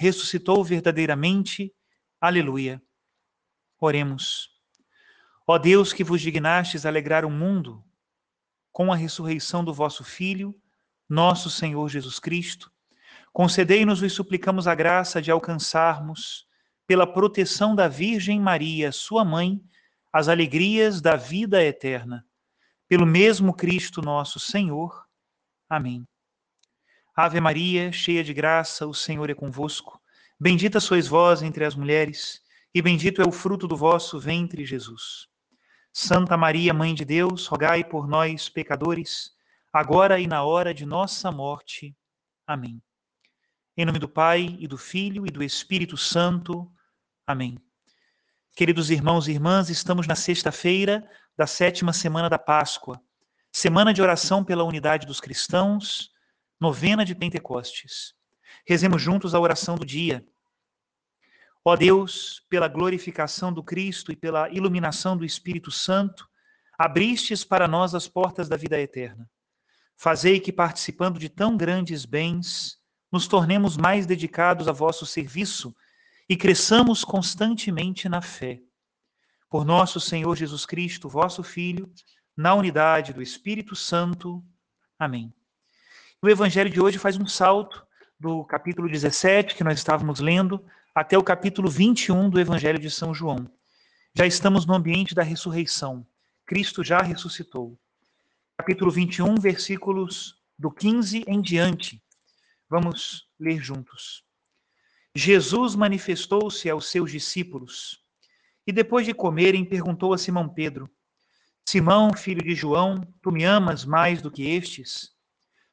ressuscitou verdadeiramente, aleluia. Oremos. Ó Deus que vos dignastes alegrar o mundo com a ressurreição do vosso Filho, nosso Senhor Jesus Cristo, concedei-nos e suplicamos a graça de alcançarmos, pela proteção da Virgem Maria, sua mãe, as alegrias da vida eterna. Pelo mesmo Cristo nosso Senhor. Amém. Ave Maria, cheia de graça, o Senhor é convosco. Bendita sois vós entre as mulheres, e bendito é o fruto do vosso ventre, Jesus. Santa Maria, Mãe de Deus, rogai por nós, pecadores, agora e na hora de nossa morte. Amém. Em nome do Pai, e do Filho, e do Espírito Santo. Amém. Queridos irmãos e irmãs, estamos na sexta-feira da sétima semana da Páscoa, semana de oração pela unidade dos cristãos, novena de Pentecostes. Rezemos juntos a oração do dia. Ó Deus, pela glorificação do Cristo e pela iluminação do Espírito Santo, abristes para nós as portas da vida eterna. Fazei que, participando de tão grandes bens, nos tornemos mais dedicados a vosso serviço e cresçamos constantemente na fé. Por nosso Senhor Jesus Cristo, vosso Filho, na unidade do Espírito Santo. Amém. O evangelho de hoje faz um salto do capítulo 17, que nós estávamos lendo, até o capítulo 21 do evangelho de São João. Já estamos no ambiente da ressurreição. Cristo já ressuscitou capítulo 21, versículos do 15 em diante. Vamos ler juntos. Jesus manifestou-se aos seus discípulos e, depois de comerem, perguntou a Simão Pedro: Simão, filho de João, tu me amas mais do que estes?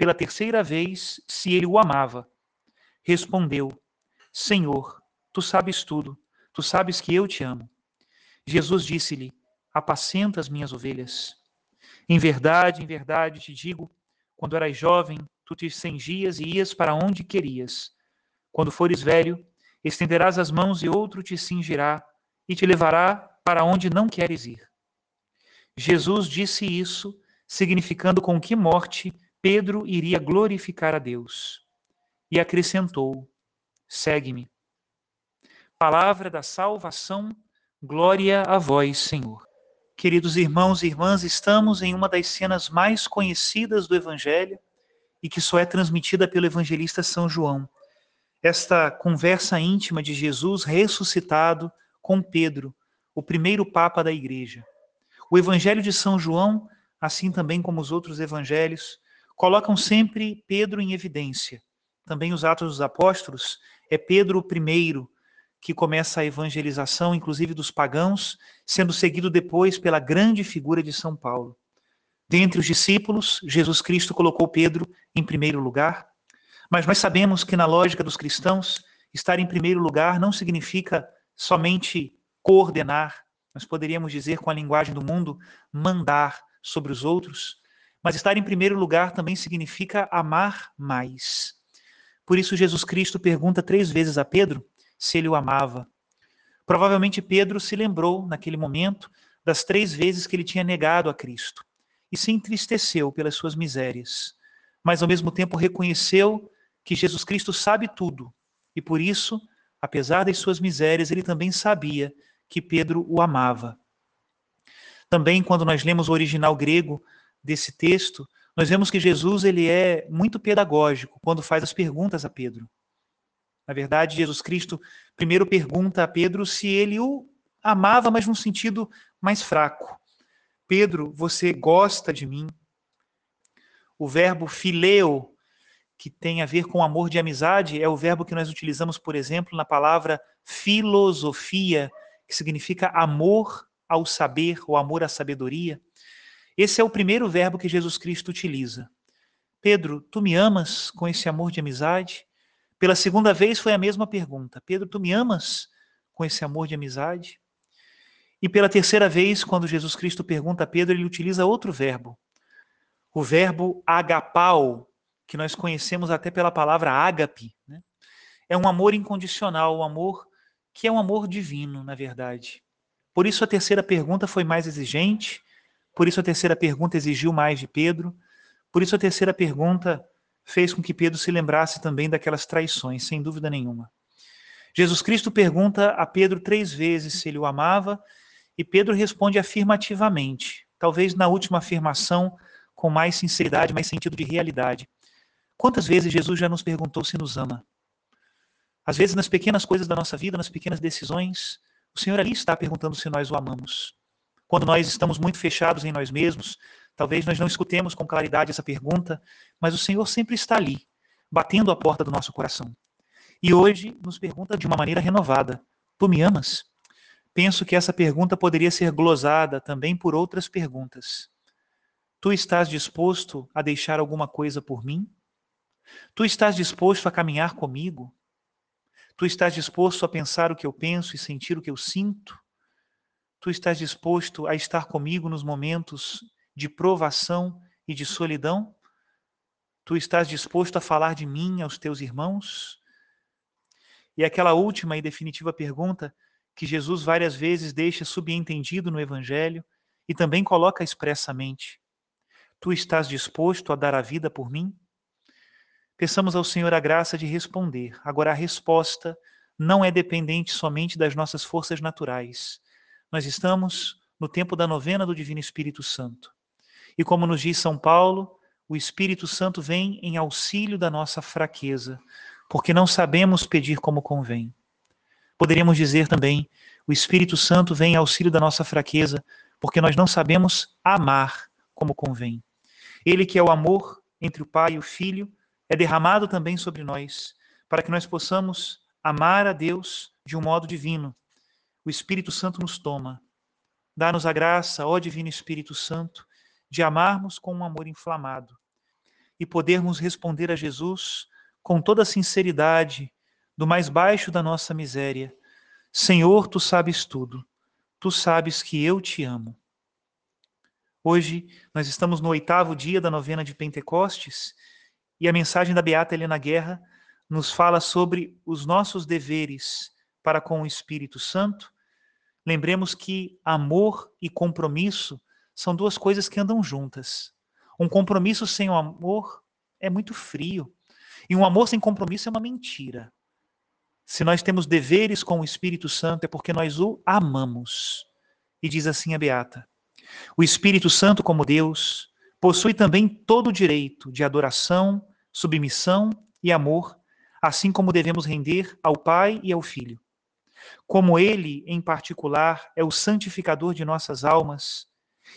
pela terceira vez se ele o amava. Respondeu: Senhor, tu sabes tudo, tu sabes que eu te amo. Jesus disse-lhe: Apacenta as minhas ovelhas. Em verdade, em verdade te digo, quando eras jovem, tu te cingias e ias para onde querias. Quando fores velho, estenderás as mãos e outro te cingirá e te levará para onde não queres ir. Jesus disse isso, significando com que morte Pedro iria glorificar a Deus. E acrescentou: Segue-me. Palavra da salvação, glória a vós, Senhor. Queridos irmãos e irmãs, estamos em uma das cenas mais conhecidas do Evangelho e que só é transmitida pelo evangelista São João. Esta conversa íntima de Jesus ressuscitado com Pedro, o primeiro Papa da Igreja. O Evangelho de São João, assim também como os outros evangelhos, colocam sempre Pedro em evidência. Também os Atos dos Apóstolos é Pedro o primeiro que começa a evangelização, inclusive dos pagãos, sendo seguido depois pela grande figura de São Paulo. Dentre os discípulos, Jesus Cristo colocou Pedro em primeiro lugar, mas nós sabemos que na lógica dos cristãos, estar em primeiro lugar não significa somente coordenar, nós poderíamos dizer com a linguagem do mundo, mandar sobre os outros, mas estar em primeiro lugar também significa amar mais. Por isso, Jesus Cristo pergunta três vezes a Pedro se ele o amava. Provavelmente Pedro se lembrou, naquele momento, das três vezes que ele tinha negado a Cristo e se entristeceu pelas suas misérias, mas ao mesmo tempo reconheceu que Jesus Cristo sabe tudo e por isso, apesar das suas misérias, ele também sabia que Pedro o amava. Também, quando nós lemos o original grego desse texto, nós vemos que Jesus ele é muito pedagógico quando faz as perguntas a Pedro. Na verdade, Jesus Cristo primeiro pergunta a Pedro se ele o amava, mas num sentido mais fraco. Pedro, você gosta de mim? O verbo fileo, que tem a ver com amor de amizade, é o verbo que nós utilizamos, por exemplo, na palavra filosofia, que significa amor ao saber ou amor à sabedoria. Esse é o primeiro verbo que Jesus Cristo utiliza. Pedro, tu me amas com esse amor de amizade? Pela segunda vez foi a mesma pergunta. Pedro, tu me amas com esse amor de amizade? E pela terceira vez, quando Jesus Cristo pergunta a Pedro, ele utiliza outro verbo. O verbo agapau, que nós conhecemos até pela palavra ágape. Né? É um amor incondicional, um amor que é um amor divino, na verdade. Por isso a terceira pergunta foi mais exigente, por isso a terceira pergunta exigiu mais de Pedro, por isso a terceira pergunta fez com que Pedro se lembrasse também daquelas traições, sem dúvida nenhuma. Jesus Cristo pergunta a Pedro três vezes se ele o amava e Pedro responde afirmativamente, talvez na última afirmação com mais sinceridade, mais sentido de realidade. Quantas vezes Jesus já nos perguntou se nos ama? Às vezes, nas pequenas coisas da nossa vida, nas pequenas decisões, o Senhor ali está perguntando se nós o amamos. Quando nós estamos muito fechados em nós mesmos, talvez nós não escutemos com claridade essa pergunta, mas o Senhor sempre está ali, batendo a porta do nosso coração. E hoje nos pergunta de uma maneira renovada: Tu me amas? penso que essa pergunta poderia ser glosada também por outras perguntas. Tu estás disposto a deixar alguma coisa por mim? Tu estás disposto a caminhar comigo? Tu estás disposto a pensar o que eu penso e sentir o que eu sinto? Tu estás disposto a estar comigo nos momentos de provação e de solidão? Tu estás disposto a falar de mim aos teus irmãos? E aquela última e definitiva pergunta que Jesus várias vezes deixa subentendido no Evangelho e também coloca expressamente: Tu estás disposto a dar a vida por mim? Peçamos ao Senhor a graça de responder. Agora, a resposta não é dependente somente das nossas forças naturais. Nós estamos no tempo da novena do Divino Espírito Santo. E como nos diz São Paulo, o Espírito Santo vem em auxílio da nossa fraqueza, porque não sabemos pedir como convém. Poderíamos dizer também: o Espírito Santo vem em auxílio da nossa fraqueza, porque nós não sabemos amar como convém. Ele, que é o amor entre o Pai e o Filho, é derramado também sobre nós, para que nós possamos amar a Deus de um modo divino. O Espírito Santo nos toma. Dá-nos a graça, ó Divino Espírito Santo, de amarmos com um amor inflamado e podermos responder a Jesus com toda a sinceridade do mais baixo da nossa miséria: Senhor, tu sabes tudo, tu sabes que eu te amo. Hoje nós estamos no oitavo dia da novena de Pentecostes e a mensagem da Beata Helena Guerra nos fala sobre os nossos deveres para com o Espírito Santo. Lembremos que amor e compromisso são duas coisas que andam juntas. Um compromisso sem o amor é muito frio. E um amor sem compromisso é uma mentira. Se nós temos deveres com o Espírito Santo, é porque nós o amamos. E diz assim a Beata: O Espírito Santo, como Deus, possui também todo o direito de adoração, submissão e amor, assim como devemos render ao Pai e ao Filho. Como ele, em particular, é o santificador de nossas almas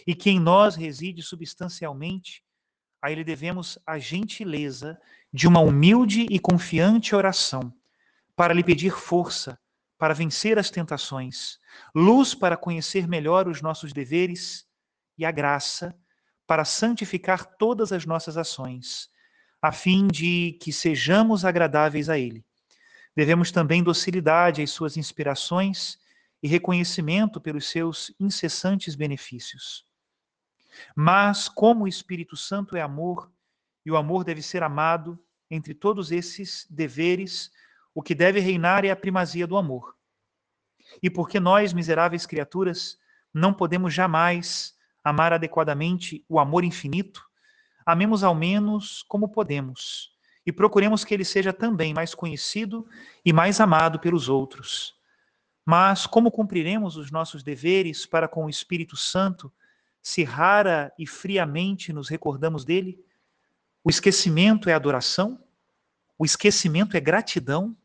e que em nós reside substancialmente, a ele devemos a gentileza de uma humilde e confiante oração para lhe pedir força para vencer as tentações, luz para conhecer melhor os nossos deveres e a graça para santificar todas as nossas ações, a fim de que sejamos agradáveis a Ele. Devemos também docilidade às suas inspirações e reconhecimento pelos seus incessantes benefícios. Mas, como o Espírito Santo é amor, e o amor deve ser amado, entre todos esses deveres, o que deve reinar é a primazia do amor. E porque nós, miseráveis criaturas, não podemos jamais amar adequadamente o amor infinito, amemos ao menos como podemos e procuremos que ele seja também mais conhecido e mais amado pelos outros. Mas como cumpriremos os nossos deveres para com o Espírito Santo, se rara e friamente nos recordamos dele? O esquecimento é adoração? O esquecimento é gratidão?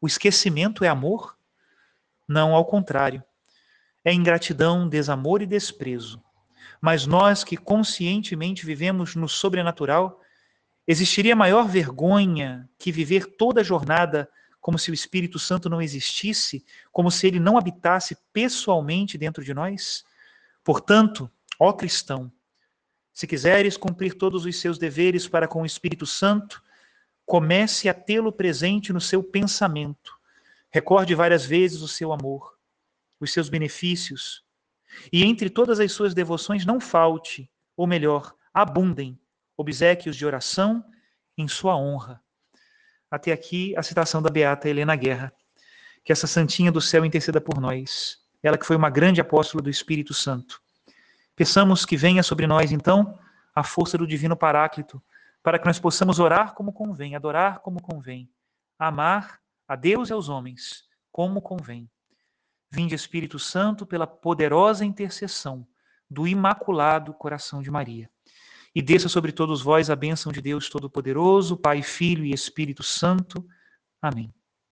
O esquecimento é amor? Não, ao contrário. É ingratidão, desamor e desprezo. Mas nós que conscientemente vivemos no sobrenatural, existiria maior vergonha que viver toda a jornada como se o Espírito Santo não existisse, como se ele não habitasse pessoalmente dentro de nós? Portanto, ó cristão, se quiseres cumprir todos os seus deveres para com o Espírito Santo, comece a tê-lo presente no seu pensamento. Recorde várias vezes o seu amor, os seus benefícios, e entre todas as suas devoções não falte, ou melhor, abundem, obsequios de oração em sua honra. Até aqui a citação da beata Helena Guerra. Que essa santinha do céu interceda por nós. Ela que foi uma grande apóstola do Espírito Santo. Peçamos que venha sobre nós, então, a força do divino Paráclito, para que nós possamos orar como convém, adorar como convém, amar a Deus e aos homens como convém. Vinde, Espírito Santo, pela poderosa intercessão do Imaculado Coração de Maria e desça sobre todos vós a bênção de Deus Todo-Poderoso, Pai, Filho e Espírito Santo. Amém.